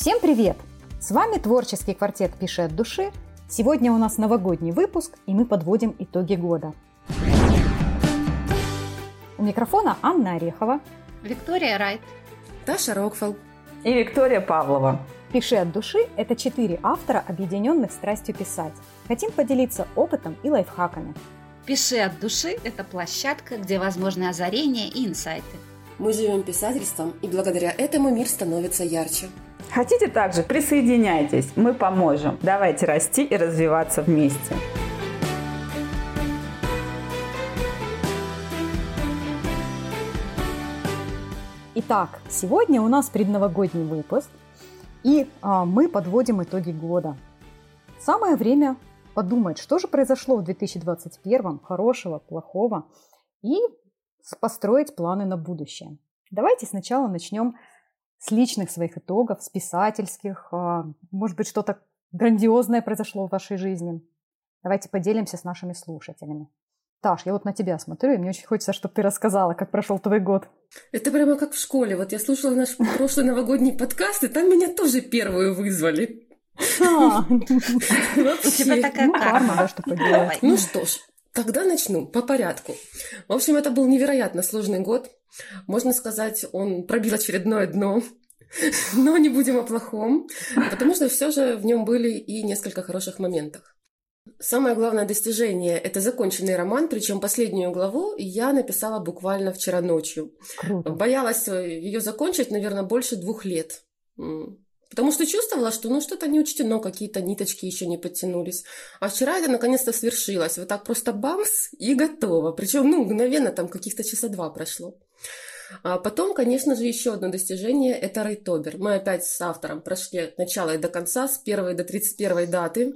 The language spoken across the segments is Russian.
Всем привет! С вами творческий квартет «Пиши от души». Сегодня у нас новогодний выпуск, и мы подводим итоги года. У микрофона Анна Орехова, Виктория Райт, Таша Рокфелл и Виктория Павлова. «Пиши от души» – это четыре автора, объединенных страстью писать. Хотим поделиться опытом и лайфхаками. «Пиши от души» – это площадка, где возможны озарения и инсайты. Мы живем писательством, и благодаря этому мир становится ярче. Хотите также? Присоединяйтесь, мы поможем. Давайте расти и развиваться вместе. Итак, сегодня у нас предновогодний выпуск, и а, мы подводим итоги года. Самое время подумать, что же произошло в 2021, хорошего, плохого, и построить планы на будущее. Давайте сначала начнем с личных своих итогов, с писательских. А, может быть, что-то грандиозное произошло в вашей жизни. Давайте поделимся с нашими слушателями. Таш, я вот на тебя смотрю, и мне очень хочется, чтобы ты рассказала, как прошел твой год. Это прямо как в школе. Вот я слушала наш прошлый новогодний подкаст, и там меня тоже первую вызвали. А. У тебя такая ну, карма. да, что поделать. Ну что ж, Тогда начну по порядку. В общем, это был невероятно сложный год. Можно сказать, он пробил очередное дно. Но не будем о плохом, потому что все же в нем были и несколько хороших моментов. Самое главное достижение – это законченный роман, причем последнюю главу я написала буквально вчера ночью. Круто. Боялась ее закончить, наверное, больше двух лет. Потому что чувствовала, что ну что-то не учтено, какие-то ниточки еще не подтянулись. А вчера это наконец-то свершилось. Вот так просто бамс и готово. Причем, ну, мгновенно там каких-то часа два прошло. А потом, конечно же, еще одно достижение – это Рейтобер. Мы опять с автором прошли от начала и до конца, с первой до 31 даты.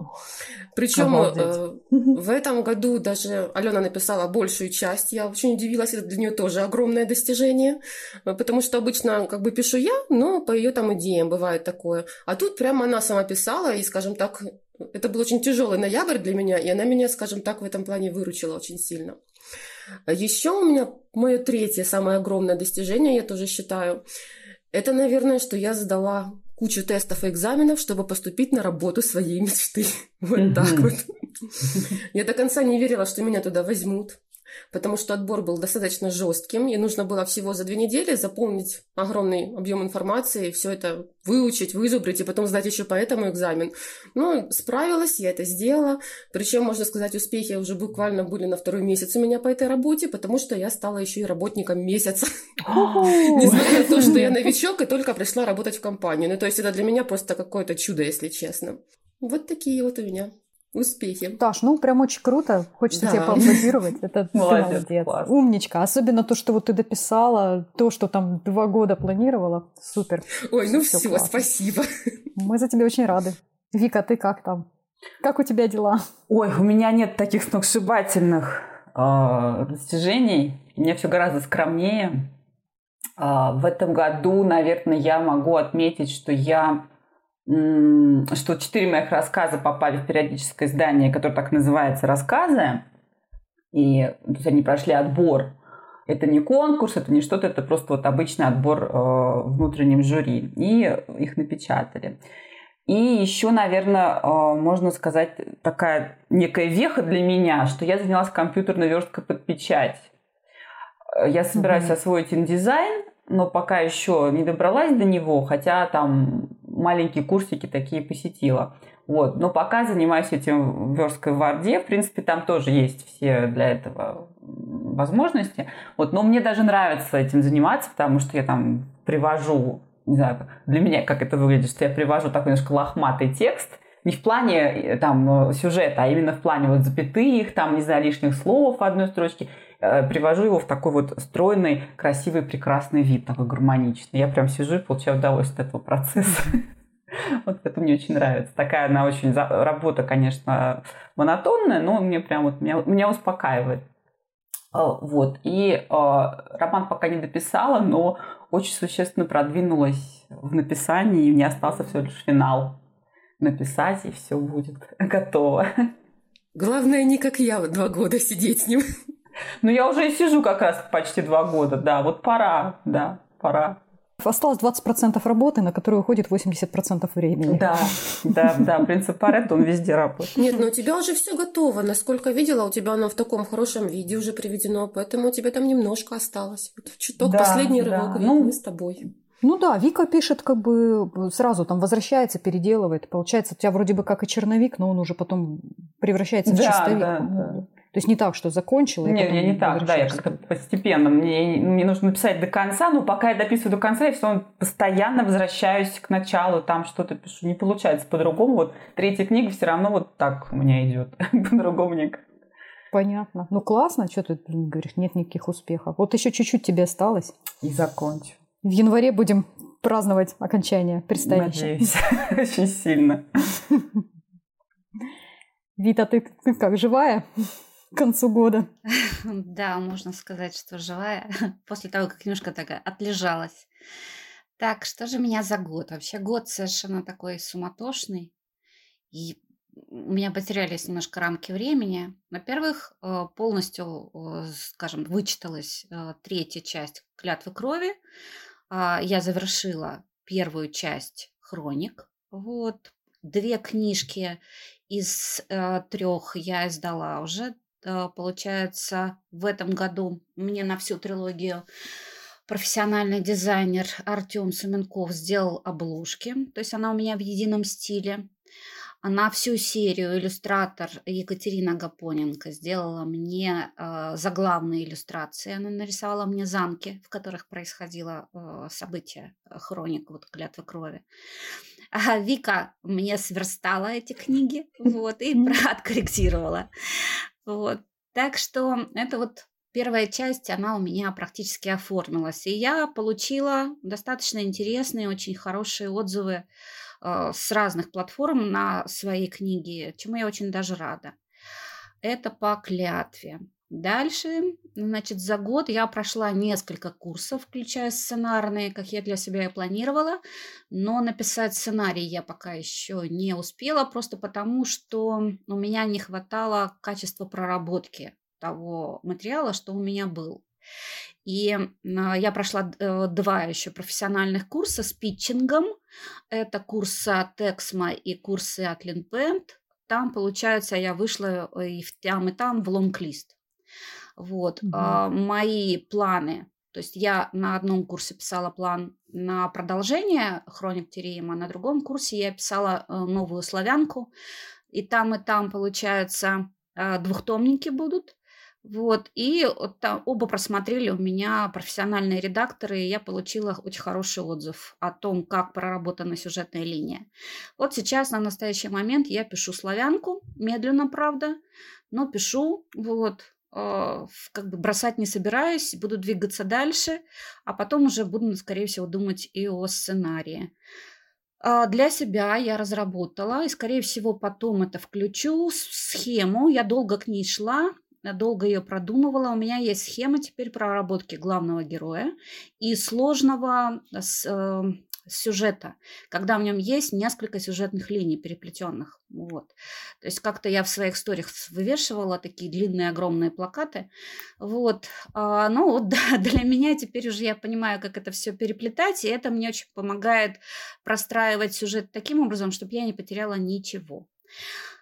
Причем э, в этом году даже Алена написала большую часть. Я очень удивилась, это для нее тоже огромное достижение, потому что обычно как бы пишу я, но по ее там идеям бывает такое. А тут прямо она сама писала, и, скажем так, это был очень тяжелый ноябрь для меня, и она меня, скажем так, в этом плане выручила очень сильно. Еще у меня мое третье, самое огромное достижение, я тоже считаю, это, наверное, что я сдала кучу тестов и экзаменов, чтобы поступить на работу своей мечты. Вот так вот. Я до конца не верила, что меня туда возьмут потому что отбор был достаточно жестким, и нужно было всего за две недели заполнить огромный объем информации, все это выучить, вызубрить, и потом сдать еще по этому экзамен. Ну, справилась, я это сделала, причем, можно сказать, успехи уже буквально были на второй месяц у меня по этой работе, потому что я стала еще и работником месяца. Несмотря на то, что я новичок и только пришла работать в компанию. Ну, то есть это для меня просто какое-то чудо, если честно. Вот такие вот у меня успехи. Таш, ну прям очень круто. Хочется да. тебе поаплодировать. Это молодец. молодец. Умничка. Особенно то, что вот ты дописала, то, что там два года планировала. Супер. Ой, ну все, все спасибо. Мы за тебя очень рады. Вика, ты как там? Как у тебя дела? Ой, у меня нет таких сногсшибательных э, достижений. У меня все гораздо скромнее. Э, в этом году, наверное, я могу отметить, что я что четыре моих рассказа попали в периодическое издание, которое так называется «Рассказы». И то есть они прошли отбор. Это не конкурс, это не что-то, это просто вот обычный отбор э, внутренним жюри. И их напечатали. И еще, наверное, э, можно сказать, такая некая веха для меня, что я занялась компьютерной версткой под печать. Я собираюсь mm-hmm. освоить индизайн, но пока еще не добралась до него, хотя там маленькие курсики такие посетила. Вот. Но пока занимаюсь этим версткой в Варде. В принципе, там тоже есть все для этого возможности. Вот. Но мне даже нравится этим заниматься, потому что я там привожу, не знаю, для меня как это выглядит, что я привожу такой немножко лохматый текст, не в плане э, там сюжета, а именно в плане вот запятых, там, не знаю, лишних слов в одной строчке. Э, привожу его в такой вот стройный, красивый, прекрасный вид, такой гармоничный. Я прям сижу и получаю удовольствие от этого процесса. Вот это мне очень нравится. Такая она очень... Работа, конечно, монотонная, но мне прям вот... Меня, меня успокаивает. Вот. И э, роман пока не дописала, но очень существенно продвинулась в написании, и мне остался всего лишь финал написать, и все будет готово. Главное, не как я два года сидеть с ним. Ну, я уже и сижу как раз почти два года, да, вот пора, да, пора. осталось 20% работы, на которую уходит 80% времени. Да, да, да, принцип Паретта, он везде работает. Нет, но у тебя уже все готово. Насколько видела, у тебя оно в таком хорошем виде уже приведено, поэтому у тебя там немножко осталось. Вот чуток да, последний да. рывок, ну, мы с тобой. Ну да, Вика пишет как бы сразу там возвращается, переделывает. Получается, у тебя вроде бы как и черновик, но он уже потом превращается в да, чистовик. Да, да. То есть не так, что закончила. Нет, я не так, да, я как-то постепенно. Мне, мне нужно написать до конца, но пока я дописываю до конца, я все равно постоянно возвращаюсь к началу, там что-то пишу. Не получается по-другому. Вот третья книга все равно вот так у меня идет. по-другому никак. Понятно. Ну классно, что ты говоришь, нет никаких успехов. Вот еще чуть-чуть тебе осталось. И закончу. В январе будем праздновать окончание предстоящее. Надеюсь, очень сильно. Вита, ты, ты как, живая к концу года? Да, можно сказать, что живая. После того, как немножко так отлежалась. Так, что же меня за год? Вообще год совершенно такой суматошный. И у меня потерялись немножко рамки времени. Во-первых, э, полностью, э, скажем, вычиталась э, третья часть «Клятвы крови». А, я завершила первую часть хроник. Вот. Две книжки из э, трех я издала уже. Э, получается, в этом году мне на всю трилогию профессиональный дизайнер Артем Суменков сделал обложки. То есть она у меня в едином стиле. На всю серию иллюстратор Екатерина Гапоненко сделала мне э, заглавные иллюстрации. Она нарисовала мне замки, в которых происходило э, событие э, хроник вот клятвы крови. А Вика мне сверстала эти книги, вот, и откорректировала. Вот. Так что это вот первая часть, она у меня практически оформилась. И я получила достаточно интересные, очень хорошие отзывы с разных платформ на свои книги, чему я очень даже рада. Это по клятве. Дальше, значит, за год я прошла несколько курсов, включая сценарные, как я для себя и планировала, но написать сценарий я пока еще не успела, просто потому что у меня не хватало качества проработки того материала, что у меня был. И а, я прошла э, два еще профессиональных курса с питчингом. Это курсы от Эксмо и курсы от Линпент. Там, получается, я вышла э, и в там, и там в лонг-лист. Вот. Угу. Мои планы. То есть я на одном курсе писала план на продолжение «Хроник Тереема», на другом курсе я писала э, новую славянку. И там, и там, получается, двухтомники будут. Вот, и вот там оба просмотрели у меня профессиональные редакторы, и я получила очень хороший отзыв о том, как проработана сюжетная линия. Вот сейчас, на настоящий момент, я пишу славянку, медленно, правда, но пишу, вот, э, как бы бросать не собираюсь, буду двигаться дальше, а потом уже буду, скорее всего, думать и о сценарии. А, для себя я разработала, и, скорее всего, потом это включу, схему. Я долго к ней шла, долго ее продумывала. У меня есть схема теперь проработки главного героя и сложного с, э, сюжета, когда в нем есть несколько сюжетных линий переплетенных. Вот. То есть как-то я в своих историях вывешивала такие длинные огромные плакаты. Вот. А, ну вот да, для меня теперь уже я понимаю, как это все переплетать, и это мне очень помогает простраивать сюжет таким образом, чтобы я не потеряла ничего.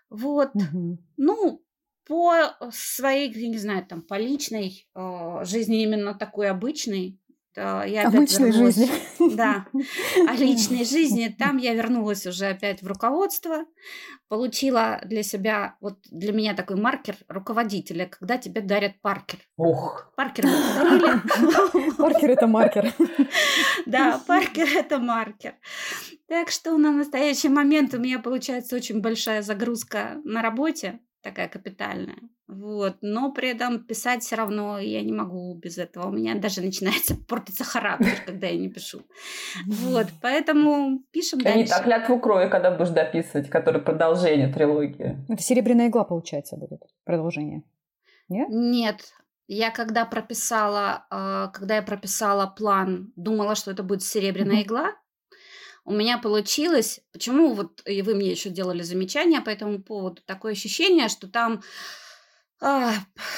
Вот. Угу. Ну, по э, своей, не знаю, там, по личной э, жизни именно такой обычной, то я обычной вернулась, жизни. Да, о личной жизни. Там я вернулась уже опять в руководство, получила для себя, вот для меня такой маркер руководителя, когда тебе дарят паркер. Ух. Паркер подарили. Паркер – это маркер. Да, паркер – это маркер. Так что на настоящий момент у меня получается очень большая загрузка на работе такая капитальная. Вот. Но при этом писать все равно я не могу без этого. У меня даже начинается портиться характер, когда я не пишу. Вот. Поэтому пишем дальше. Не так клятву крови, когда будешь дописывать, который продолжение трилогии. Это серебряная игла, получается, будет продолжение. Нет? Нет. Я когда прописала, а, когда я прописала план, думала, что это будет серебряная игла, у меня получилось, почему вот и вы мне еще делали замечания по этому поводу, такое ощущение, что там, э,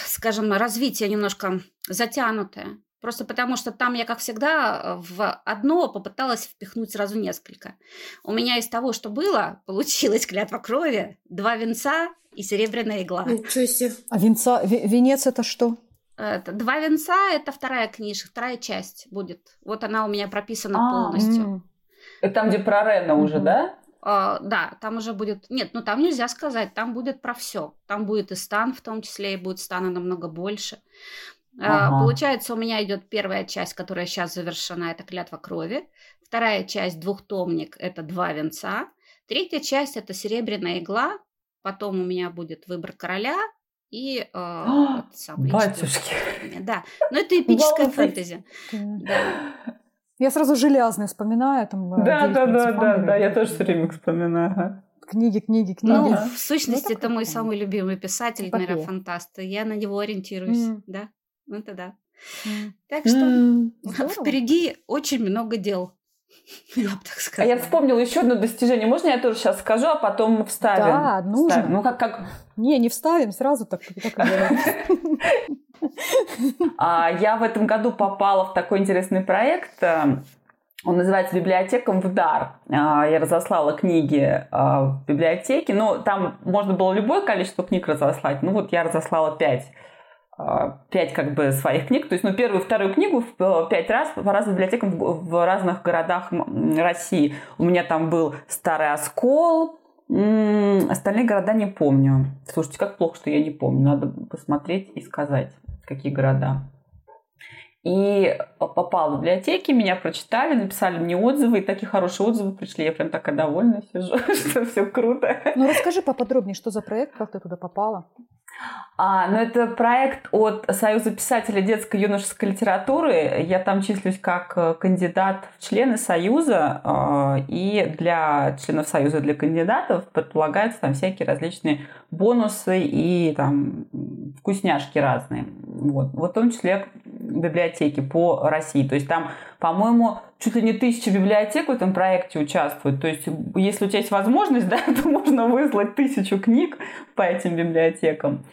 скажем, развитие немножко затянутое. Просто потому что там я, как всегда, в одно попыталась впихнуть сразу несколько. У меня из того, что было, получилась клятва крови, два венца и серебряная игла. Ничего себе. А венца, венец это что? Это, два венца – это вторая книжка, вторая часть будет. Вот она у меня прописана а, полностью. Это там, где про Рена уже, да? Uh, да, там уже будет... Нет, ну там нельзя сказать, там будет про все. Там будет и стан в том числе, и будет стана намного больше. А, ага. Uh, получается, у меня идет первая часть, которая сейчас завершена, это клятва крови. Вторая часть, двухтомник, это два венца. Третья часть, это серебряная игла. Потом у меня будет выбор короля, и э, а, Батюшки. Да, но это эпическая фэнтези. Да. Я сразу железный вспоминаю. Там, э, да, да, да, да, да, я тоже все время вспоминаю. Книги, книги, книги. Ну, в сущности, ну, это мой самый любимый писатель, наверное, фантаст. Я на него ориентируюсь, mm. да. Ну, это да. Mm. Так что mm. впереди очень много дел. Я бы так сказала. А я вспомнила еще одно достижение. Можно я тоже сейчас скажу, а потом вставим? Да, нужно. Вставим. Ну, как, как... Не, не вставим, сразу так, так а, Я в этом году попала в такой интересный проект. Он называется «Библиотекам в дар». А, я разослала книги а, в библиотеке. Ну, там можно было любое количество книг разослать. Ну, вот я разослала пять пять как бы своих книг, то есть, ну, первую, вторую книгу в пять раз по разным библиотекам в разных городах России. У меня там был Старый Оскол, остальные города не помню. Слушайте, как плохо, что я не помню. Надо посмотреть и сказать, какие города. И попал в библиотеки, меня прочитали, написали мне отзывы, и такие хорошие отзывы пришли. Я прям такая довольная сижу, что все круто. Ну расскажи поподробнее, что за проект, как ты туда попала? А, ну, это проект от Союза писателей детской и юношеской литературы. Я там числюсь как э, кандидат в члены Союза. А, и для членов Союза, для кандидатов предполагаются там всякие различные бонусы и там вкусняшки разные. Вот, вот в том числе библиотеки по России. То есть там, по-моему, чуть ли не тысяча библиотек в этом проекте участвуют. То есть если у тебя есть возможность, да, то можно выслать тысячу книг по этим библиотекам.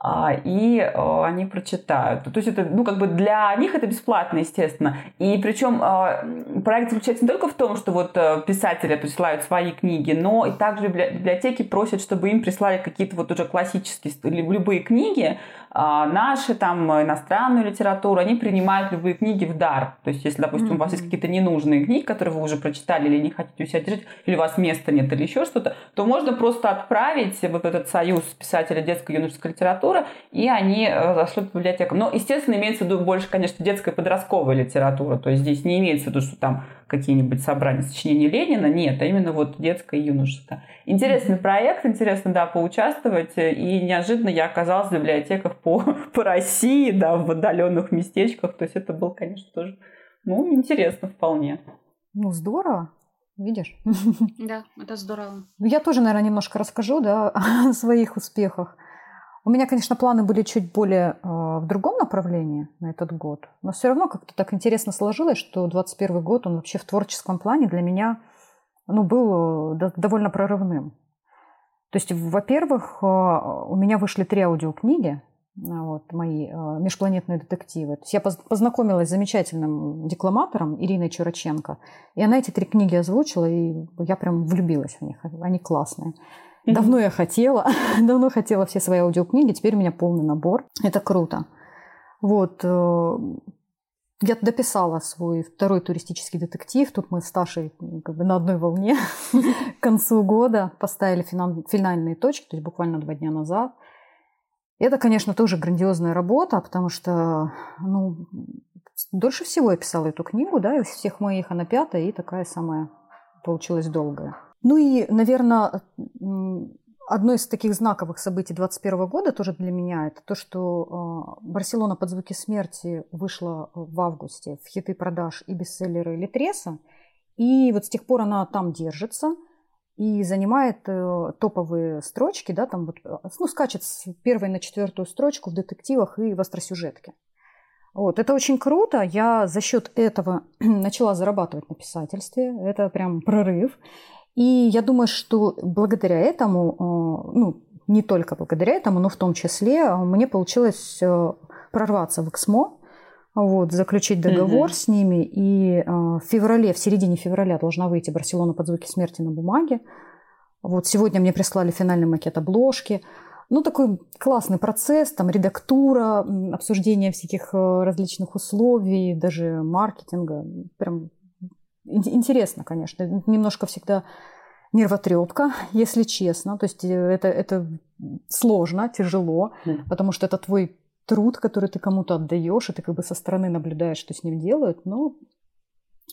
А, и а, они прочитают. То есть это, ну, как бы для них это бесплатно, естественно. И причем а, проект заключается не только в том, что вот э, писатели присылают свои книги, но и также библиотеки просят, чтобы им прислали какие-то вот уже классические, любые книги, наши там иностранную литературу, они принимают любые книги в дар. То есть, если, допустим, mm-hmm. у вас есть какие-то ненужные книги, которые вы уже прочитали или не хотите у себя держать, или у вас места нет, или еще что-то, то можно просто отправить вот этот союз писателей детской и юношеской литературы и они э, зашли в библиотеку. Но, естественно, имеется в виду больше, конечно, детская и подростковая литература. То есть здесь не имеется в виду, что там какие-нибудь собрания сочинений Ленина. Нет, а именно вот детская и юношеская. Интересный проект, интересно, да, поучаствовать. И неожиданно я оказалась в библиотеках по, по России, да, в отдаленных местечках. То есть это было, конечно, тоже, ну, интересно вполне. Ну, здорово. Видишь? Да, это здорово. Я тоже, наверное, немножко расскажу да, о своих успехах. У меня, конечно, планы были чуть более э, в другом направлении на этот год, но все равно как-то так интересно сложилось, что 2021 год, он вообще в творческом плане для меня ну, был э, довольно прорывным. То есть, во-первых, э, у меня вышли три аудиокниги, вот, мои э, межпланетные детективы. То есть я познакомилась с замечательным декламатором Ириной Чураченко, и она эти три книги озвучила, и я прям влюбилась в них. Они классные. Давно я хотела, давно хотела все свои аудиокниги, теперь у меня полный набор. Это круто. Вот. Э, я дописала свой второй туристический детектив. Тут мы с Ташей как бы на одной волне к концу года поставили финальные точки, то есть буквально два дня назад. Это, конечно, тоже грандиозная работа, потому что ну, дольше всего я писала эту книгу, да, из всех моих она пятая и такая самая получилась долгая. Ну и, наверное, одно из таких знаковых событий 2021 года тоже для меня это то, что э, Барселона под звуки смерти вышла в августе в хиты продаж и бестселлеры Литреса. И вот с тех пор она там держится и занимает э, топовые строчки, да, там вот, ну, скачет с первой на четвертую строчку в детективах и в остросюжетке. Вот, это очень круто. Я за счет этого начала зарабатывать на писательстве. Это прям прорыв. И я думаю, что благодаря этому, э, ну, не только благодаря этому, но в том числе, мне получилось э, прорваться в ЭКСМО. вот, заключить договор mm-hmm. с ними. И э, в феврале, в середине февраля должна выйти «Барселона под звуки смерти» на бумаге. Вот сегодня мне прислали финальный макет обложки. Ну, такой классный процесс, там редактура, обсуждение всяких э, различных условий, даже маркетинга. Прям интересно, конечно. Немножко всегда нервотрепка, если честно. То есть э, это, это сложно, тяжело, mm. потому что это твой труд, который ты кому-то отдаешь, и ты как бы со стороны наблюдаешь, что с ним делают, но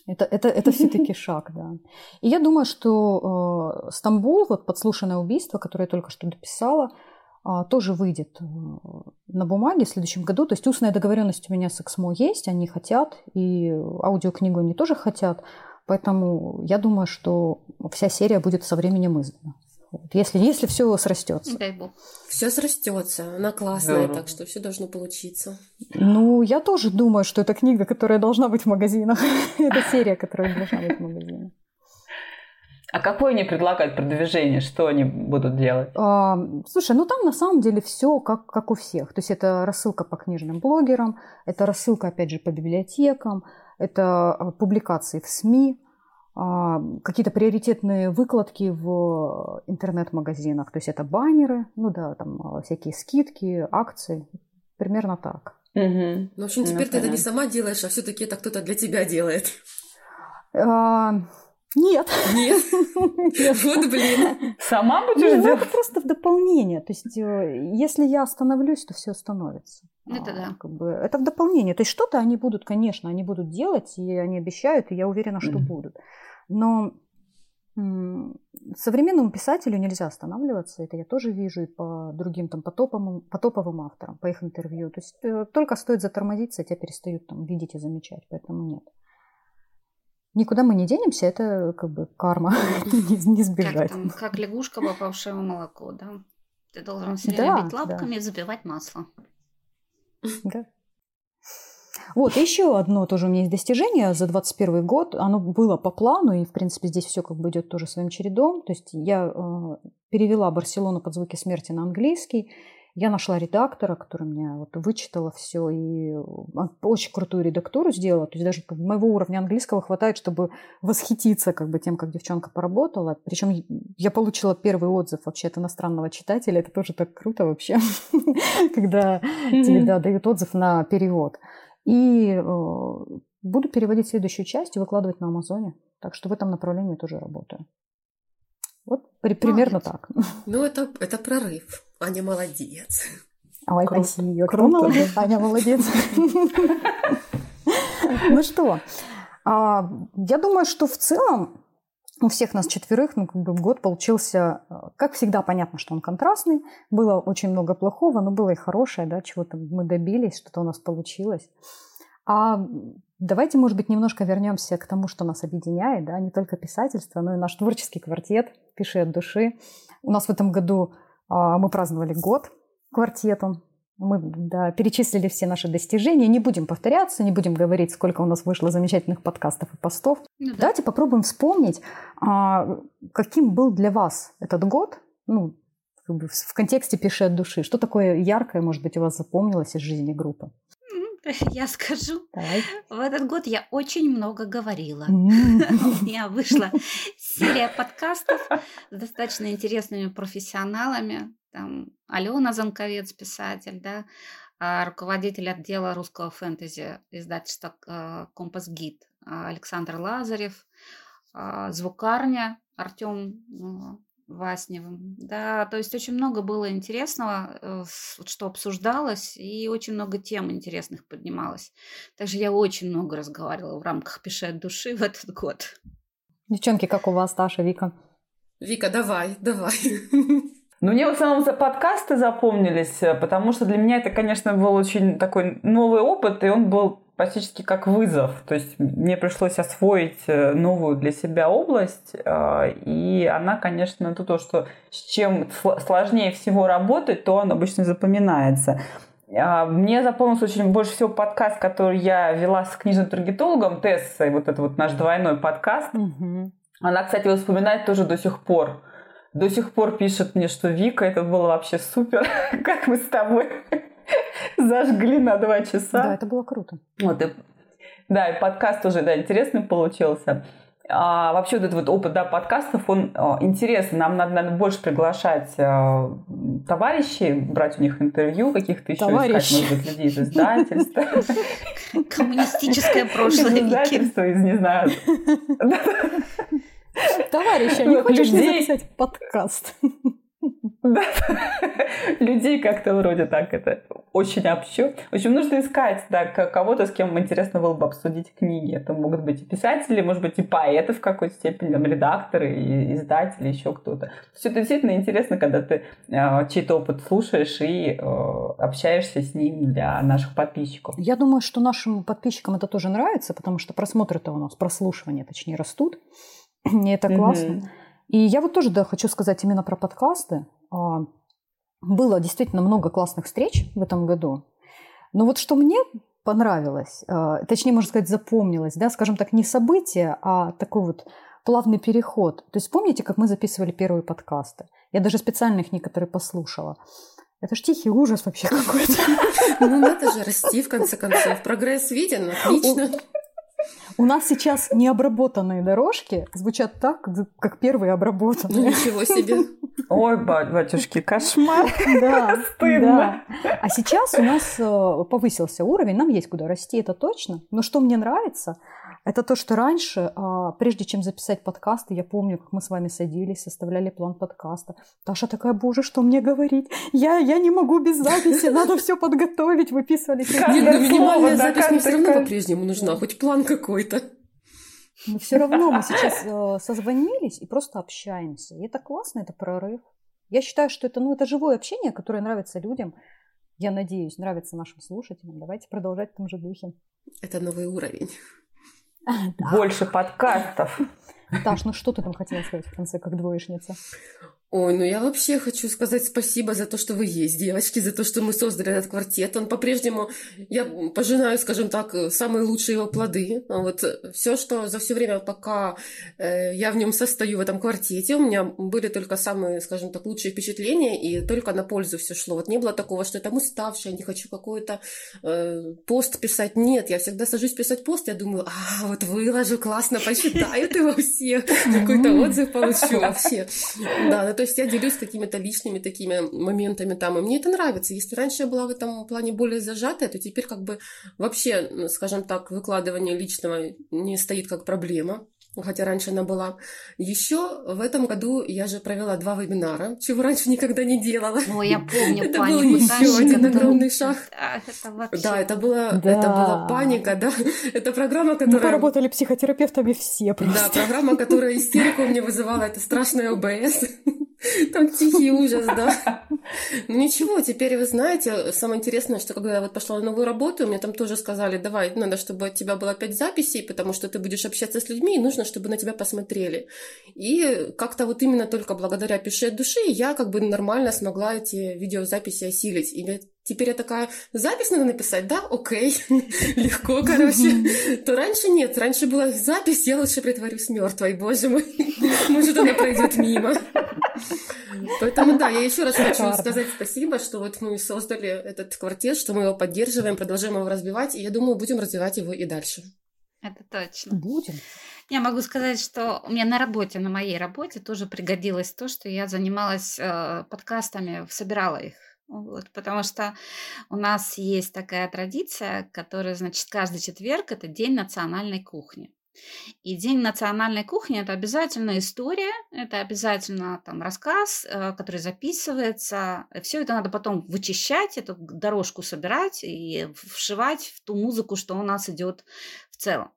это, это, это все-таки шаг, да. И я думаю, что э, Стамбул, вот подслушанное убийство, которое я только что дописала, тоже выйдет э, на бумаге в следующем году. То есть устная договоренность у меня с Эксмо есть, они хотят, и аудиокнигу они тоже хотят. Поэтому я думаю, что вся серия будет со временем издана. Если, если все срастется. Дай бог. Все срастется. Она классная, Здорово. так что все должно получиться. Ну, я тоже думаю, что это книга, которая должна быть в магазинах. это серия, которая должна быть в магазинах. А какое они предлагают продвижение? Что они будут делать? А, слушай, ну там на самом деле все как, как у всех. То есть это рассылка по книжным блогерам, это рассылка, опять же, по библиотекам, это а, публикации в СМИ, а, какие-то приоритетные выкладки в интернет-магазинах. То есть это баннеры, ну да, там а, всякие скидки, акции. Примерно так. Угу. Ну, в общем, теперь ну, ты это не сама делаешь, а все-таки это кто-то для тебя делает. А, нет. Нет? Вот блин. Сама будешь делать? Ну, это просто в дополнение. То есть, э, если я остановлюсь, то все остановится. Это да. Как бы, это в дополнение. То есть, что-то они будут, конечно, они будут делать, и они обещают, и я уверена, что будут. Но современному писателю нельзя останавливаться, это я тоже вижу и по другим там, по топовым, по топовым авторам, по их интервью. То есть э, только стоит затормозиться, тебя перестают там видеть и замечать, поэтому нет. Никуда мы не денемся, это как бы карма, не, сбежать. Как, там, как лягушка, попавшая в молоко, да? Ты должен все время да, бить лапками да. и забивать масло. Да. Вот, еще одно тоже у меня есть достижение за 21 год. Оно было по плану, и, в принципе, здесь все как бы идет тоже своим чередом. То есть я э, перевела «Барселону под звуки смерти» на английский. Я нашла редактора, который мне вот вычитала все и а, очень крутую редактуру сделала. То есть даже моего уровня английского хватает, чтобы восхититься как бы тем, как девчонка поработала. Причем я получила первый отзыв вообще от иностранного читателя. Это тоже так круто вообще, когда тебе дают отзыв на перевод. И э, буду переводить следующую часть и выкладывать на Амазоне. Так что в этом направлении тоже работаю. Вот при, примерно так. Ну, это, это прорыв. Аня молодец. Ой, Круто. спасибо. Кто молодец? Аня молодец. Ну что, а, я думаю, что в целом у всех нас четверых, ну, как бы год получился, э, как всегда, понятно, что он контрастный. Было очень много плохого, но было и хорошее, да, чего-то мы добились, что-то у нас получилось. А давайте, может быть, немножко вернемся к тому, что нас объединяет, да, не только писательство, но и наш творческий квартет «Пиши от души». У нас в этом году а, мы праздновали год квартетом. Мы да, перечислили все наши достижения. Не будем повторяться, не будем говорить, сколько у нас вышло замечательных подкастов и постов. Ну, да. Давайте попробуем вспомнить, а, каким был для вас этот год, ну, в контексте «Пиши от души». Что такое яркое, может быть, у вас запомнилось из жизни группы? Я скажу. Давай. В этот год я очень много говорила. У меня вышла серия подкастов с достаточно интересными профессионалами. Там Алена Занковец, писатель, да, а руководитель отдела русского фэнтези издательства э, «Компас Гид» Александр Лазарев, а, звукарня Артем Васневым. Да, то есть очень много было интересного, э, что обсуждалось, и очень много тем интересных поднималось. Также я очень много разговаривала в рамках «Пиши от души» в этот год. Девчонки, как у вас, Таша, Вика? Вика, давай, давай. Ну, мне в основном за подкасты запомнились, э, потому что для меня это, конечно, был очень такой новый опыт, и он был практически как вызов. То есть мне пришлось освоить э, новую для себя область, э, и она, конечно, то, то что с чем сложнее всего работать, то он обычно запоминается. А, мне запомнился очень больше всего подкаст, который я вела с книжным таргетологом Тессой, вот это вот наш двойной подкаст. Угу. Она, кстати, его вспоминает тоже до сих пор. До сих пор пишет мне, что Вика, это было вообще супер, как мы с тобой зажгли на два часа. Да, это было круто. Вот, и, да, и подкаст тоже, да, интересный получился. А, вообще вот этот вот опыт да, подкастов, он а, интересный. Нам надо, надо больше приглашать а, товарищей, брать у них интервью, каких-то еще Товарищ. искать, может быть, людей из издательства. Коммунистическое прошлое. Из издательства, из, не знаю. Товарищ, а не хочешь записать подкаст? Людей как-то вроде так это очень общо. В общем, нужно искать да, кого-то, с кем интересно было бы обсудить книги. Это могут быть и писатели, может быть, и поэты в какой-то степени, там, редакторы, и издатели, еще кто-то. Все это действительно интересно, когда ты э, чей-то опыт слушаешь и э, общаешься с ним для наших подписчиков. Я думаю, что нашим подписчикам это тоже нравится, потому что просмотры-то у нас, прослушивания, точнее, растут. И это классно. Mm-hmm. И я вот тоже, да, хочу сказать именно про подкасты. А, было действительно много классных встреч в этом году. Но вот что мне понравилось, а, точнее, можно сказать, запомнилось, да, скажем так, не событие, а такой вот плавный переход. То есть помните, как мы записывали первые подкасты? Я даже специально их некоторые послушала. Это ж тихий ужас вообще какой-то. Ну, надо же расти, в конце концов. Прогресс виден, отлично. У нас сейчас необработанные дорожки звучат так, как первые обработанные. Ничего себе. Ой, батюшки, кошмар. Да, стыдно. Да. А сейчас у нас э, повысился уровень, нам есть куда расти, это точно. Но что мне нравится, это то, что раньше, а, прежде чем записать подкасты, я помню, как мы с вами садились, составляли план подкаста. Таша такая, боже, что мне говорить? Я, я не могу без записи, надо все подготовить, выписывали. Нет, но минимальная запись мне все равно по-прежнему нужна, хоть план какой-то. Но все равно мы сейчас э, созвонились и просто общаемся. И это классно, это прорыв. Я считаю, что это, ну, это живое общение, которое нравится людям. Я надеюсь, нравится нашим слушателям. Давайте продолжать в том же духе. Это новый уровень. Больше подкастов. Таш, ну что ты там хотела сказать в конце, как двоечница? Ой, ну я вообще хочу сказать спасибо за то, что вы есть, девочки, за то, что мы создали этот квартет. Он по-прежнему, я пожинаю, скажем так, самые лучшие его плоды. Вот все, что за все время, пока э, я в нем состою в этом квартете, у меня были только самые, скажем так, лучшие впечатления, и только на пользу все шло. Вот не было такого, что я там уставшая, не хочу какой-то э, пост писать. Нет, я всегда сажусь писать пост, я думаю, а, вот выложу, классно, почитают его все, какой-то отзыв получу вообще. Да, то есть я делюсь какими-то личными такими моментами там, и мне это нравится. Если раньше я была в этом плане более зажатая, то теперь как бы вообще, скажем так, выкладывание личного не стоит как проблема хотя раньше она была. Еще в этом году я же провела два вебинара, чего раньше никогда не делала. О, я помню Это был еще один огромный шаг. Да, это было, это была паника, да. Это программа, которая... Мы поработали психотерапевтами все просто. Да, программа, которая истерику мне вызывала, это страшная ОБС. Там тихий ужас, да. Ну ничего, теперь вы знаете, самое интересное, что когда я вот пошла на новую работу, мне там тоже сказали, давай, надо, чтобы от тебя было пять записей, потому что ты будешь общаться с людьми, и нужно, чтобы на тебя посмотрели. И как-то вот именно только благодаря «Пиши от души» я как бы нормально смогла эти видеозаписи осилить. И Теперь я такая, запись надо написать, да? Окей, легко, короче. То раньше нет, раньше была запись, я лучше притворюсь мертвой, боже мой. Может, она пройдет мимо. Поэтому да, я еще раз хочу сказать спасибо, что вот мы создали этот квартет, что мы его поддерживаем, продолжаем его развивать, и я думаю, будем развивать его и дальше. Это точно. Будем. Я могу сказать, что у меня на работе, на моей работе тоже пригодилось то, что я занималась э, подкастами, собирала их вот, потому что у нас есть такая традиция, которая, значит, каждый четверг это день национальной кухни. И день национальной кухни это обязательно история, это обязательно там рассказ, э, который записывается. Все это надо потом вычищать, эту дорожку собирать и вшивать в ту музыку, что у нас идет в целом.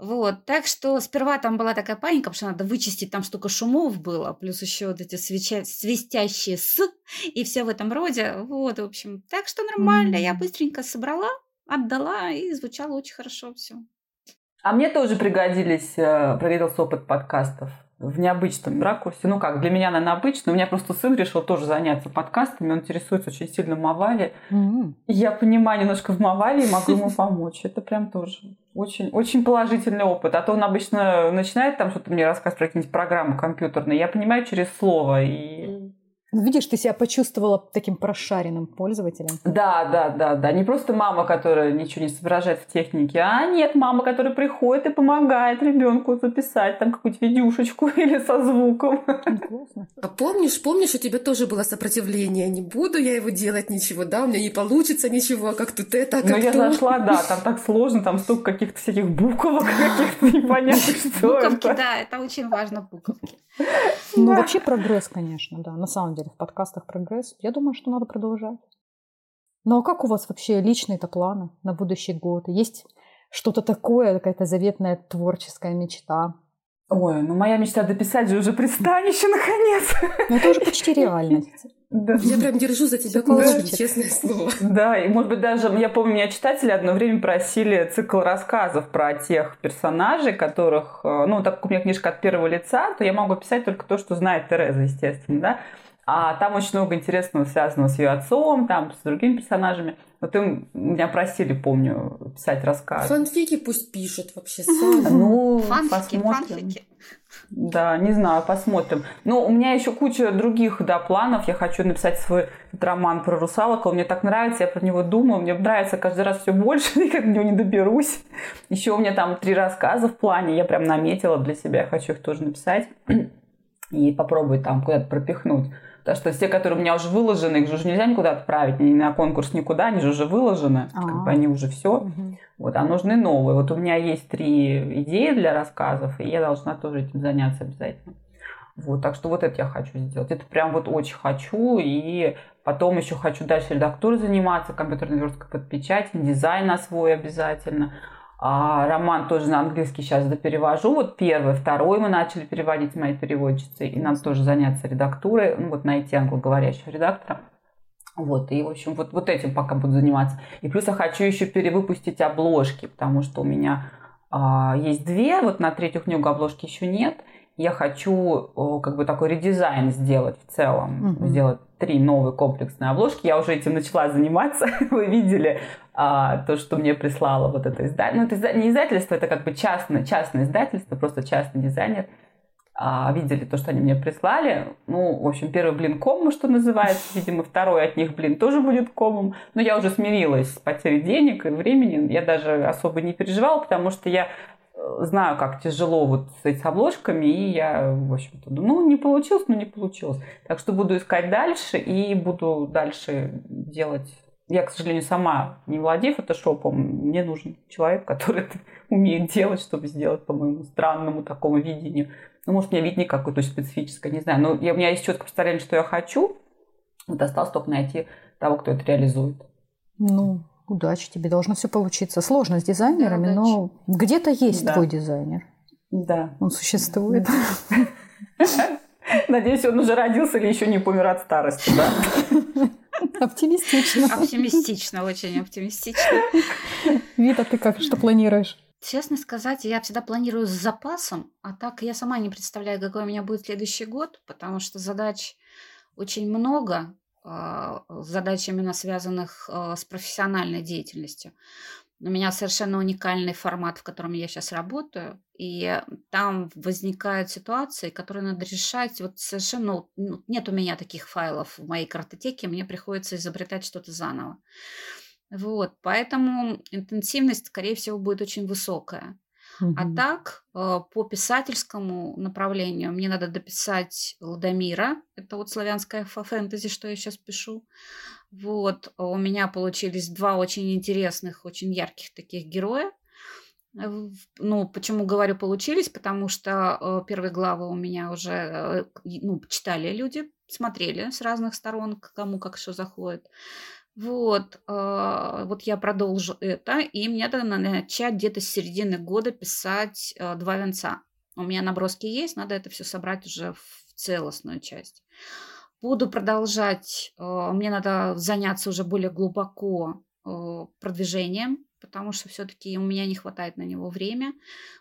Вот, так что сперва там была такая паника, потому что надо вычистить, там столько шумов было, плюс еще вот эти свеча... свистящие «с» и все в этом роде. Вот, в общем, так что нормально, mm-hmm. я быстренько собрала, отдала, и звучало очень хорошо все. А мне тоже пригодились, э, пригодился опыт подкастов в необычном ракурсе. Ну как, для меня, наверное, обычно. У меня просто сын решил тоже заняться подкастами. Он интересуется очень сильно в Мавале. Mm-hmm. Я понимаю немножко в Мавале и могу ему помочь. Это прям тоже очень, очень положительный опыт. А то он обычно начинает там что-то мне рассказывать про какие-нибудь программы компьютерные. Я понимаю через слово. И Ну, видишь, ты себя почувствовала таким прошаренным пользователем. Да, да, да, да. Не просто мама, которая ничего не соображает в технике, а нет, мама, которая приходит и помогает ребенку записать там какую-то видюшечку или со звуком. Классно. А помнишь, помнишь, у тебя тоже было сопротивление? Не буду я его делать ничего, да, у меня не получится ничего, а как тут это, а как Ну, я зашла, да, там так сложно, там столько каких-то всяких буквок, каких-то непонятных, что Буковки, да, это очень важно, буковки. Ну, вообще прогресс, конечно, да, на самом деле, в подкастах прогресс. Я думаю, что надо продолжать. Ну, а как у вас вообще личные-то планы на будущий год? Есть что-то такое, какая-то заветная творческая мечта? Ой, ну моя мечта дописать же уже пристанище, наконец. Ну, это уже почти реальность. Да. Я прям держу за тебя кулачки, честное слово. Да, и может быть даже, я помню, меня читатели одно время просили цикл рассказов про тех персонажей, которых, э, ну, так как у меня книжка от первого лица, то я могу писать только то, что знает Тереза, естественно, да. А там очень много интересного связанного с ее отцом, там, с другими персонажами. Вот им меня просили, помню, писать рассказ. Фанфики пусть пишут вообще. Ну, Фанфики, посмотрим. фанфики. Да, не знаю, посмотрим. Но у меня еще куча других, да, планов. Я хочу написать свой роман про русалок. Он мне так нравится, я про него думаю. Мне нравится каждый раз все больше, никак до него не доберусь. Еще у меня там три рассказа в плане. Я прям наметила для себя, я хочу их тоже написать. И попробовать там куда-то пропихнуть. Потому что все, которые у меня уже выложены, их же уже нельзя никуда отправить, ни на конкурс, никуда, они же уже выложены, А. как бы они уже все. Мгм. Вот, а нужны новые. Вот у меня есть три идеи для рассказов, и я должна тоже этим заняться обязательно. Вот, так что вот это я хочу сделать. Это прям вот очень хочу. И потом еще хочу дальше редактурой заниматься, компьютерной версткой под печать, дизайн освою обязательно. А роман тоже на английский сейчас доперевожу. Вот первый, второй мы начали переводить с моей переводчицей. И надо тоже заняться редактурой, ну вот найти англоговорящего редактора. Вот, и, в общем, вот, вот этим пока буду заниматься. И плюс я хочу еще перевыпустить обложки, потому что у меня а, есть две, вот на третью книгу обложки еще нет. Я хочу как бы такой редизайн сделать в целом, Мгм. сделать три новые комплексные обложки. Я уже этим начала заниматься. Вы видели а, то, что мне прислало вот это издательство. Ну, это изда- не издательство, это как бы частное, частное издательство, просто частный дизайнер. А, видели то, что они мне прислали. Ну, в общем, первый блин ком, что называется. Видимо, второй от них блин тоже будет комом. Но я уже смирилась с потерей денег и времени. Я даже особо не переживала, потому что я знаю, как тяжело вот с этими обложками, и я, в общем-то, думаю, ну, не получилось, ну, не получилось. Так что буду искать дальше и буду дальше делать. Я, к сожалению, сама не владею фотошопом. Мне нужен человек, который это умеет делать, чтобы сделать по моему странному такому видению. Ну, может, у меня видение какое-то очень специфическое, не знаю. Но я, у меня есть четкое представление, что я хочу. Вот осталось только найти того, кто это реализует. Ну, удачи тебе, должно все получиться. Сложно с дизайнерами, Да, но где-то есть Да. твой дизайнер. Да. Он существует. Надеюсь, он уже родился или еще не помер от старости, да? Оптимистично. Оптимистично, очень оптимистично. Вита, ты как, что планируешь? Честно сказать, я всегда планирую с запасом, а так я сама не представляю, какой у меня будет следующий год, потому что задач очень много, задач именно связанных а, с профессиональной деятельностью. У меня совершенно уникальный формат, в котором я сейчас работаю, и там возникают ситуации, которые надо решать. Вот совершенно ну, нет у меня таких файлов в моей картотеке, мне приходится изобретать что-то заново. Вот, поэтому интенсивность, скорее всего, будет очень высокая. А Мгм. так, э, по писательскому направлению мне надо дописать Ладомира. Это вот славянская фэнтези, что я сейчас пишу. Вот, у меня получились два очень интересных, очень ярких таких героя. Э, Ну, почему говорю получились? Потому что э, первые главы у меня уже ну, читали люди, смотрели с разных сторон, кому как что заходит. Вот, э, вот я продолжу это, и мне надо на- начать где-то с середины года писать э, два венца. У меня наброски есть, надо это все собрать уже в целостную часть. Буду продолжать, э, мне надо заняться уже более глубоко продвижением, потому что все-таки у меня не хватает на него время.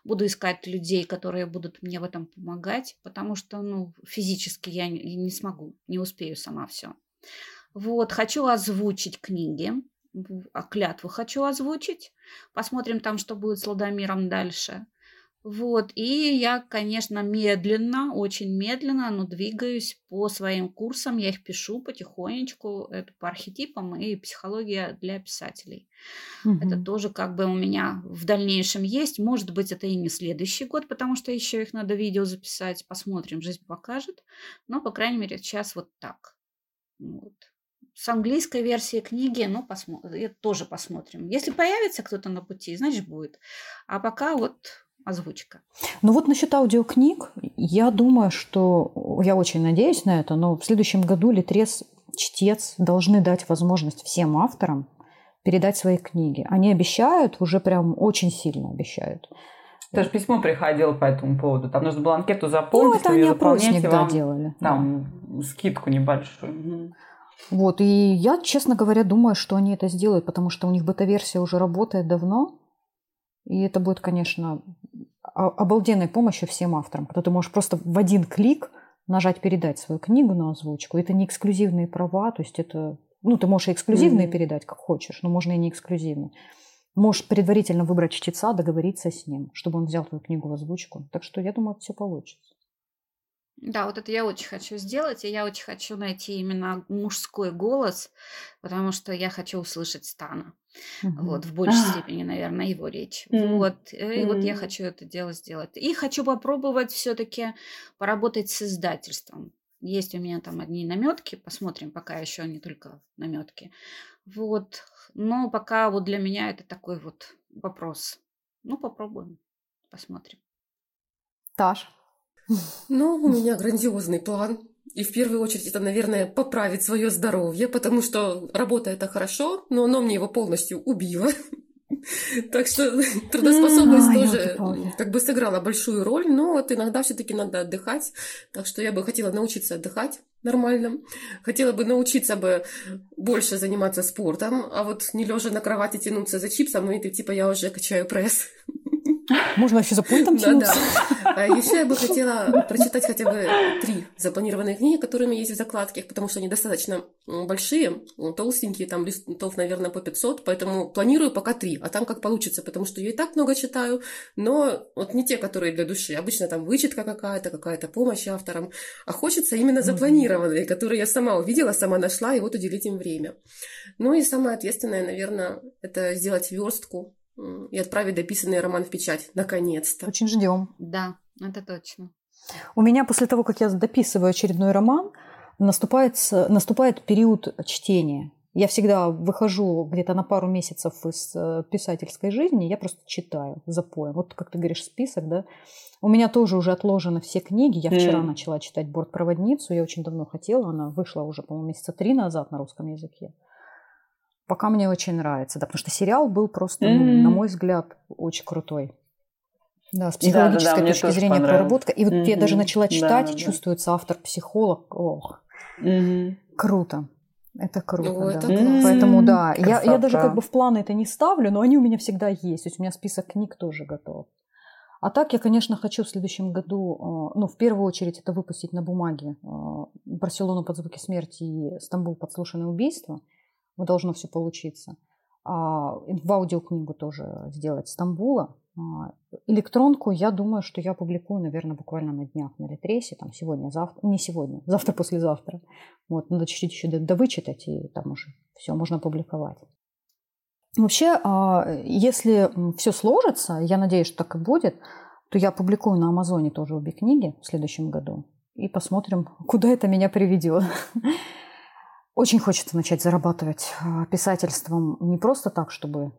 Буду искать людей, которые будут мне в этом помогать, потому что ну, физически я не, не смогу, не успею сама все. Вот, хочу озвучить книги, а клятву хочу озвучить. Посмотрим там, что будет с Ладомиром дальше. Вот, и я, конечно, медленно, очень медленно, но двигаюсь по своим курсам, я их пишу потихонечку, это по архетипам и психология для писателей. Угу. Это тоже как бы у меня в дальнейшем есть. Может быть, это и не следующий год, потому что еще их надо видео записать, посмотрим, жизнь покажет. Но, по крайней мере, сейчас вот так. Вот. С английской версией книги, ну, посмотрим, тоже посмотрим. Если появится кто-то на пути, значит, будет. А пока вот озвучка. Ну вот насчет аудиокниг, я думаю, что, я очень надеюсь на это, но в следующем году Литрес, чтец должны дать возможность всем авторам передать свои книги. Они обещают, уже прям очень сильно обещают. Даже письмо приходило по этому поводу. Там нужно было анкету заполнить. Ну, это они опросник, да, делали. Там да. скидку небольшую. Вот, и я, честно говоря, думаю, что они это сделают, потому что у них бета-версия уже работает давно. И это будет, конечно, обалденной помощью всем авторам, когда ты можешь просто в один клик нажать передать свою книгу на озвучку. Это не эксклюзивные права, то есть это... Ну, ты можешь и эксклюзивные mm-hmm. передать, как хочешь, но можно и не эксклюзивные. Можешь предварительно выбрать чтеца, договориться с ним, чтобы он взял твою книгу в озвучку. Так что я думаю, все получится. Да, вот это я очень хочу сделать, и я очень хочу найти именно мужской голос, потому что я хочу услышать Стана. Угу. Вот, в большей а. степени, наверное, его речь. Mm. Вот, и mm. вот я хочу это дело сделать. И хочу попробовать все-таки поработать с издательством. Есть у меня там одни наметки, посмотрим, пока еще не только наметки. Вот, но пока вот для меня это такой вот вопрос. Ну, попробуем, посмотрим. Таш, ну, у меня грандиозный план. И в первую очередь это, наверное, поправить свое здоровье, потому что работа это хорошо, но оно мне его полностью убило. Так что трудоспособность тоже как бы сыграла большую роль, но вот иногда все-таки надо отдыхать. Так что я бы хотела научиться отдыхать нормально. Хотела бы научиться бы больше заниматься спортом, а вот не лежа на кровати тянуться за чипсом, и ты типа я уже качаю пресс. Можно еще за пультом тянуться. Да. Еще я бы хотела прочитать хотя бы три запланированные книги, которыми есть в закладке, потому что они достаточно большие, толстенькие, там листов, наверное, по 500, поэтому планирую пока три, а там как получится, потому что я и так много читаю, но вот не те, которые для души. Обычно там вычетка какая-то, какая-то помощь авторам, а хочется именно запланированные, которые я сама увидела, сама нашла, и вот уделить им время. Ну и самое ответственное, наверное, это сделать верстку и отправить дописанный роман в печать. Наконец-то. Очень ждем. Да, это точно. У меня после того, как я дописываю очередной роман, наступает, наступает период чтения. Я всегда выхожу где-то на пару месяцев из э, писательской жизни, я просто читаю запоем. Вот как ты говоришь, список, да. У меня тоже уже отложены все книги. Я вчера mm. начала читать «Бортпроводницу». Я очень давно хотела. Она вышла уже, по-моему, месяца три назад на русском языке пока мне очень нравится, да, потому что сериал был просто, mm-hmm. ну, на мой взгляд, очень крутой. Да, с психологической да, да, да, точки зрения проработка. И вот mm-hmm. я даже начала читать, да, и чувствуется автор-психолог. Ох, mm-hmm. круто. Это круто, ну, да. Это mm-hmm. Поэтому да, я, я даже как бы в планы это не ставлю, но они у меня всегда есть. То есть у меня список книг тоже готов. А так я, конечно, хочу в следующем году, э, ну, в первую очередь, это выпустить на бумаге э, «Барселону под звуки смерти» и «Стамбул подслушанное убийство» должно все получиться. А, в аудиокнигу тоже сделать Стамбула. А, электронку, я думаю, что я публикую, наверное, буквально на днях на Литресе, там сегодня, завтра, не сегодня, завтра, послезавтра. Вот, надо чуть-чуть еще довычитать, и там уже все можно публиковать. Вообще, а, если все сложится, я надеюсь, что так и будет, то я публикую на Амазоне тоже обе книги в следующем году. И посмотрим, куда это меня приведет. Очень хочется начать зарабатывать а, писательством не просто так, чтобы,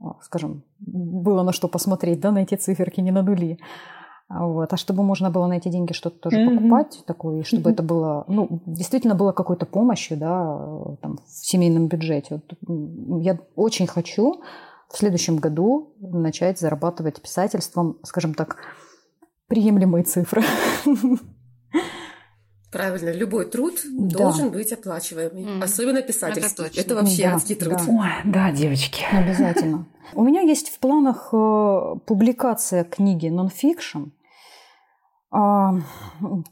а, скажем, было на что посмотреть, да, на эти циферки не на нули, а вот, а чтобы можно было на эти деньги что-то тоже mm-hmm. покупать такое, и чтобы mm-hmm. это было, ну, действительно было какой-то помощью, да, там, в семейном бюджете. Вот, я очень хочу в следующем году начать зарабатывать писательством, скажем так, приемлемые цифры. Правильно, любой труд да. должен быть оплачиваемый, mm. особенно писательство. Это, Это вообще да, адский труд. Да. Ой, да, девочки. Обязательно. У меня есть в планах э, публикация книги нонфикшн. А,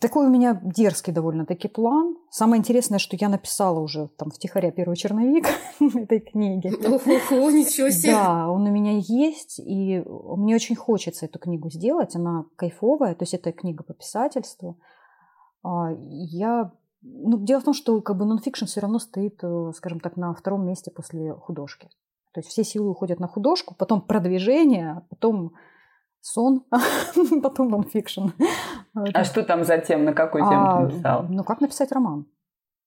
такой у меня дерзкий довольно-таки план. Самое интересное, что я написала уже там втихаря первый черновик этой книги. Ого, ничего себе! Да, он у меня есть, и мне очень хочется эту книгу сделать. Она кайфовая, то есть это книга по писательству. А, я ну, дело в том, что как бы нонфикшн все равно стоит, э, скажем так, на втором месте после художки. То есть все силы уходят на художку, потом продвижение, потом сон, потом нонфикшн. А что там затем, на какой теме а, ты написал? Ну, как написать роман.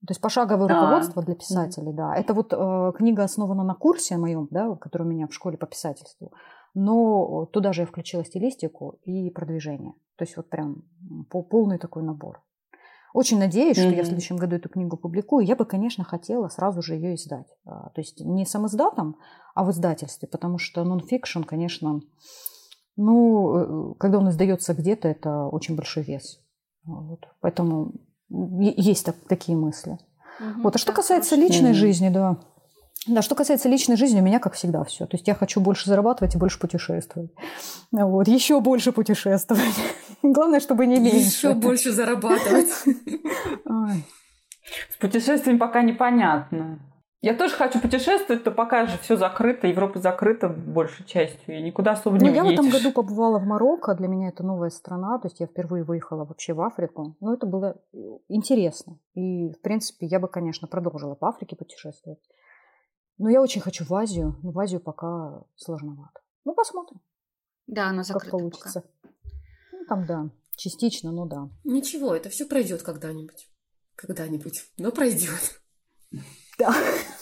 То есть пошаговое а, руководство для писателей, да. Это вот э, книга основана на курсе моем, да, который у меня в школе по писательству. Но туда же я включила стилистику и продвижение. То есть вот прям полный такой набор. Очень надеюсь, mm-hmm. что я в следующем году эту книгу публикую. Я бы, конечно, хотела сразу же ее издать. А, то есть не сам издатом, а в издательстве, потому что нонфикшн, конечно, ну, э, когда он издается где-то, это очень большой вес. Вот. Поэтому есть так, такие мысли. Угу, вот. А что касается личной угу. жизни, да. Да, что касается личной жизни, у меня, как всегда, все. То есть я хочу больше зарабатывать и больше путешествовать. Вот, еще больше путешествовать. Главное, чтобы не меньше. Еще больше зарабатывать. С путешествиями пока непонятно. Я тоже хочу путешествовать, то пока же все закрыто, Европа закрыта большей частью, и никуда особо не ну, Я в этом году побывала в Марокко, для меня это новая страна, то есть я впервые выехала вообще в Африку. Но это было интересно. И, в принципе, я бы, конечно, продолжила по Африке путешествовать. Но я очень хочу в Азию, но в Азию пока сложновато. Ну, посмотрим. Да, она закрыта Как получится. Пока. Ну, там, да, частично, но да. Ничего, это все пройдет когда-нибудь. Когда-нибудь, но пройдет. Да.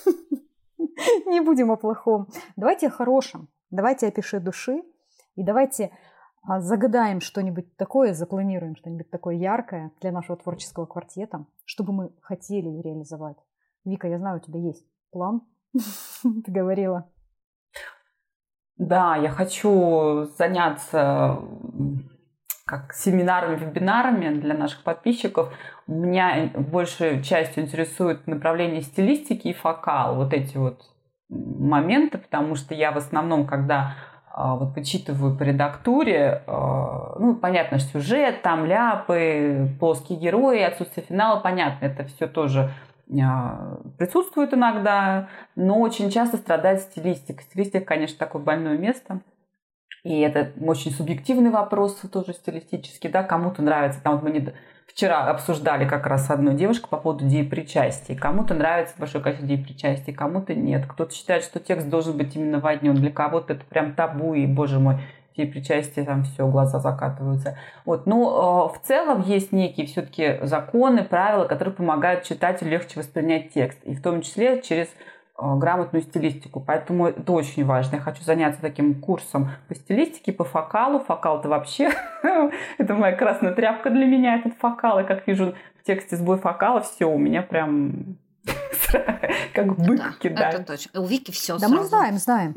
Не будем о плохом. Давайте о хорошем. Давайте опиши души. И давайте а, загадаем что-нибудь такое, запланируем что-нибудь такое яркое для нашего творческого квартета, чтобы мы хотели реализовать. Вика, я знаю, у тебя есть план. Ты говорила. Да, я хочу заняться как семинарами, вебинарами для наших подписчиков. Меня большей частью интересует направление стилистики и фокал, вот эти вот моменты, потому что я в основном, когда а, вот почитываю по редактуре, а, ну, понятно, сюжет, там ляпы, плоские герои, отсутствие финала, понятно, это все тоже присутствует иногда, но очень часто страдает стилистика. Стилистика, конечно, такое больное место – и это очень субъективный вопрос тоже стилистический, да, кому-то нравится. Там вот мы не... вчера обсуждали как раз с одной девушкой по поводу деепричастия. Кому-то нравится большое количество деепричастий, кому-то нет. Кто-то считает, что текст должен быть именно в одном. Для кого-то это прям табу, и, боже мой, деепричастие, там все, глаза закатываются. Вот. Но э, в целом есть некие все-таки законы, правила, которые помогают читателю легче воспринять текст. И в том числе через Э, грамотную стилистику. Поэтому это очень важно. Я хочу заняться таким курсом по стилистике, по фокалу. Фокал это вообще, это моя красная тряпка для меня, этот фокал. И как вижу в тексте сбой фокала, все, у меня прям как бык да, кидаюсь. Это точно. У Вики все Да мы знаем, знаем.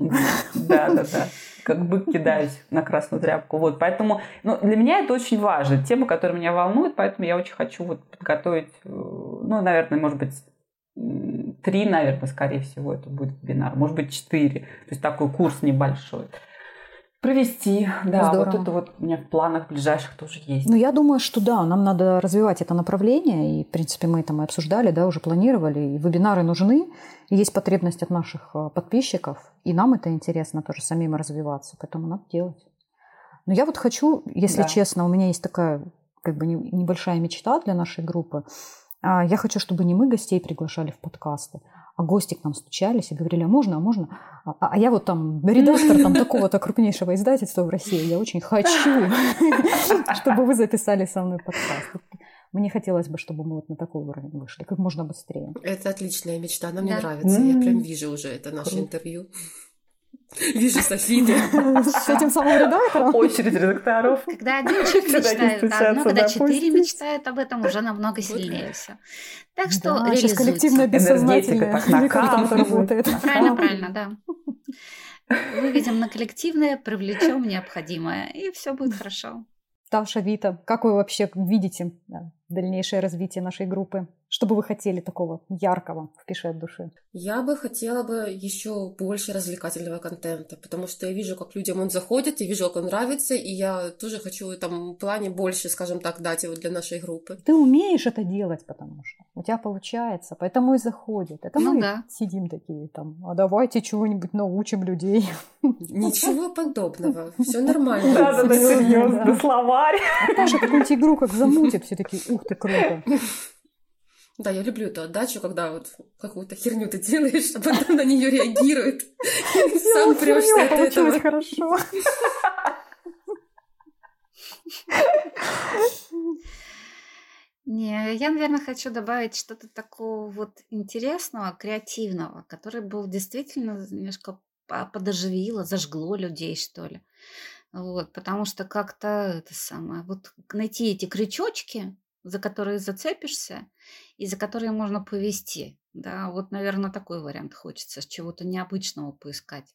Да, да, да. Как бык кидаюсь на красную тряпку. Вот, поэтому ну, для меня это очень важно. Тема, которая меня волнует, поэтому я очень хочу вот подготовить, э, ну, наверное, может быть, три, наверное, скорее всего, это будет вебинар, может быть, четыре. То есть такой курс небольшой. Провести, да, Здорово. вот это вот у меня в планах ближайших тоже есть. Ну, я думаю, что да, нам надо развивать это направление, и, в принципе, мы это мы обсуждали, да, уже планировали, и вебинары нужны, и есть потребность от наших э, подписчиков, и нам это интересно тоже самим развиваться, поэтому надо делать. Но я вот хочу, если да. честно, у меня есть такая как бы небольшая мечта для нашей группы, а, я хочу, чтобы не мы гостей приглашали в подкасты, а гости к нам стучались и говорили, а можно, а можно? А, а я вот там редактор там такого-то крупнейшего издательства в России, я очень хочу, чтобы вы записали со мной подкаст. Мне хотелось бы, чтобы мы вот на такой уровень вышли, как можно быстрее. Это отличная мечта, она мне нравится. Я прям вижу уже это наше интервью. Вижу Софию. С этим самым редактором? Очередь редакторов. Когда один человек мечтает одно, когда четыре мечтают об этом, уже намного сильнее все. Так что да, сейчас коллективное бессознательное работает. Правильно, правильно, да. Выведем на коллективное, привлечем необходимое, и все будет хорошо. Таша, Вита, как вы вообще видите дальнейшее развитие нашей группы? Что бы вы хотели такого яркого в «Пиши от души»? Я бы хотела бы еще больше развлекательного контента, потому что я вижу, как людям он заходит, я вижу, как он нравится, и я тоже хочу в этом плане больше, скажем так, дать его для нашей группы. Ты умеешь это делать, потому что у тебя получается, поэтому и заходит. Это Ну мы да. сидим такие там, а давайте чего-нибудь научим людей. Ничего подобного, все нормально. Да-да-да, Серьёзно, серьезно, да. словарь. А Паша какую-нибудь игру как замутит, все такие, ух ты, круто. Да, я люблю эту отдачу, когда вот какую-то херню ты делаешь, а потом на нее реагирует. И Сам прешься от этого. хорошо. Не, я, наверное, хочу добавить что-то такого вот интересного, креативного, который был действительно немножко по- подоживило, зажгло людей, что ли. Вот, потому что как-то это самое, вот найти эти крючочки, за которые зацепишься и за которые можно повести. Да, вот, наверное, такой вариант хочется, чего-то необычного поискать.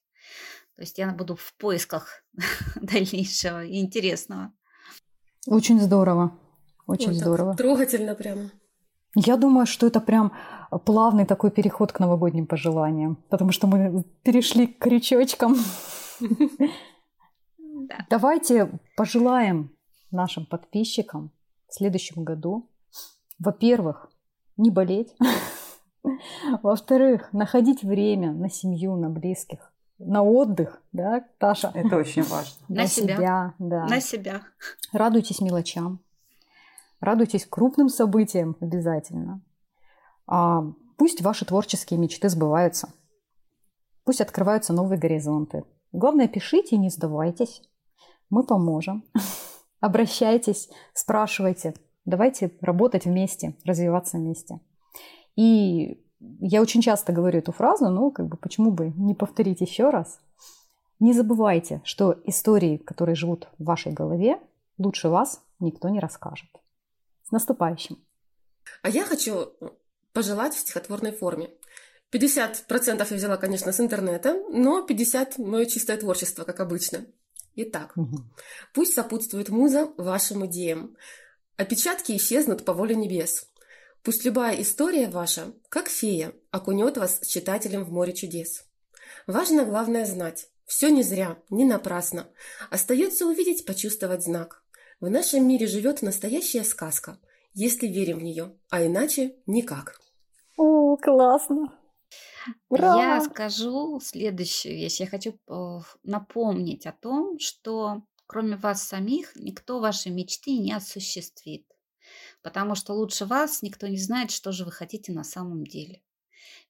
То есть я буду в поисках дальнейшего и интересного. Очень здорово. Очень Ой, здорово. Трогательно прямо. Я думаю, что это прям плавный такой переход к новогодним пожеланиям, потому что мы перешли к крючочкам. Да. Давайте пожелаем нашим подписчикам в следующем году, во-первых, не болеть, во-вторых, находить время на семью, на близких, на отдых, да, Таша? Это очень важно. На себя. да. На себя. Радуйтесь мелочам, радуйтесь крупным событиям обязательно. А, пусть ваши творческие мечты сбываются. Пусть открываются новые горизонты. Главное, пишите и не сдавайтесь. Мы поможем. Обращайтесь, спрашивайте. Давайте работать вместе, развиваться вместе. И я очень часто говорю эту фразу, но как бы почему бы не повторить еще раз. Не забывайте, что истории, которые живут в вашей голове, лучше вас никто не расскажет. С наступающим! А я хочу пожелать в стихотворной форме. 50% я взяла, конечно, с интернета, но 50% мое чистое творчество, как обычно. Итак, пусть сопутствует муза вашим идеям. Опечатки исчезнут по воле небес. Пусть любая история ваша, как фея, окунет вас с читателем в море чудес. Важно главное знать, все не зря, не напрасно. Остается увидеть, почувствовать знак. В нашем мире живет настоящая сказка, если верим в нее, а иначе никак. О, классно! Я скажу следующую вещь. Я хочу э, напомнить о том, что кроме вас самих никто ваши мечты не осуществит. Потому что лучше вас никто не знает, что же вы хотите на самом деле.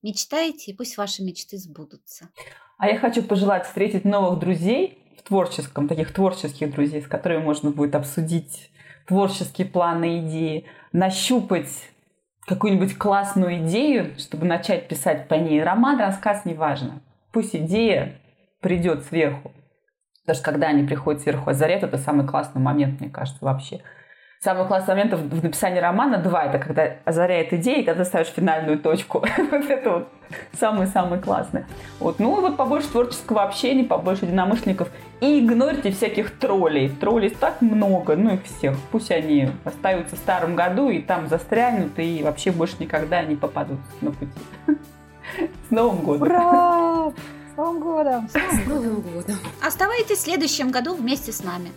Мечтайте, и пусть ваши мечты сбудутся. А я хочу пожелать встретить новых друзей в творческом, таких творческих друзей, с которыми можно будет обсудить творческие планы, идеи, нащупать какую-нибудь классную идею, чтобы начать писать по ней. Роман, рассказ, неважно. Пусть идея придет сверху. Что когда они приходят сверху озарят, это самый классный момент, мне кажется, вообще. Самый классный момент в написании романа два. Это когда озаряет идея, и когда ставишь финальную точку. вот это вот самый-самый классный. Вот. Ну и вот побольше творческого общения, побольше единомышленников. И игнорьте всяких троллей. Троллей так много, ну их всех. Пусть они остаются в старом году и там застрянут, и вообще больше никогда не попадут на пути. С Новым годом! Ура! С Новым годом! С Новым годом! Оставайтесь в следующем году вместе с нами.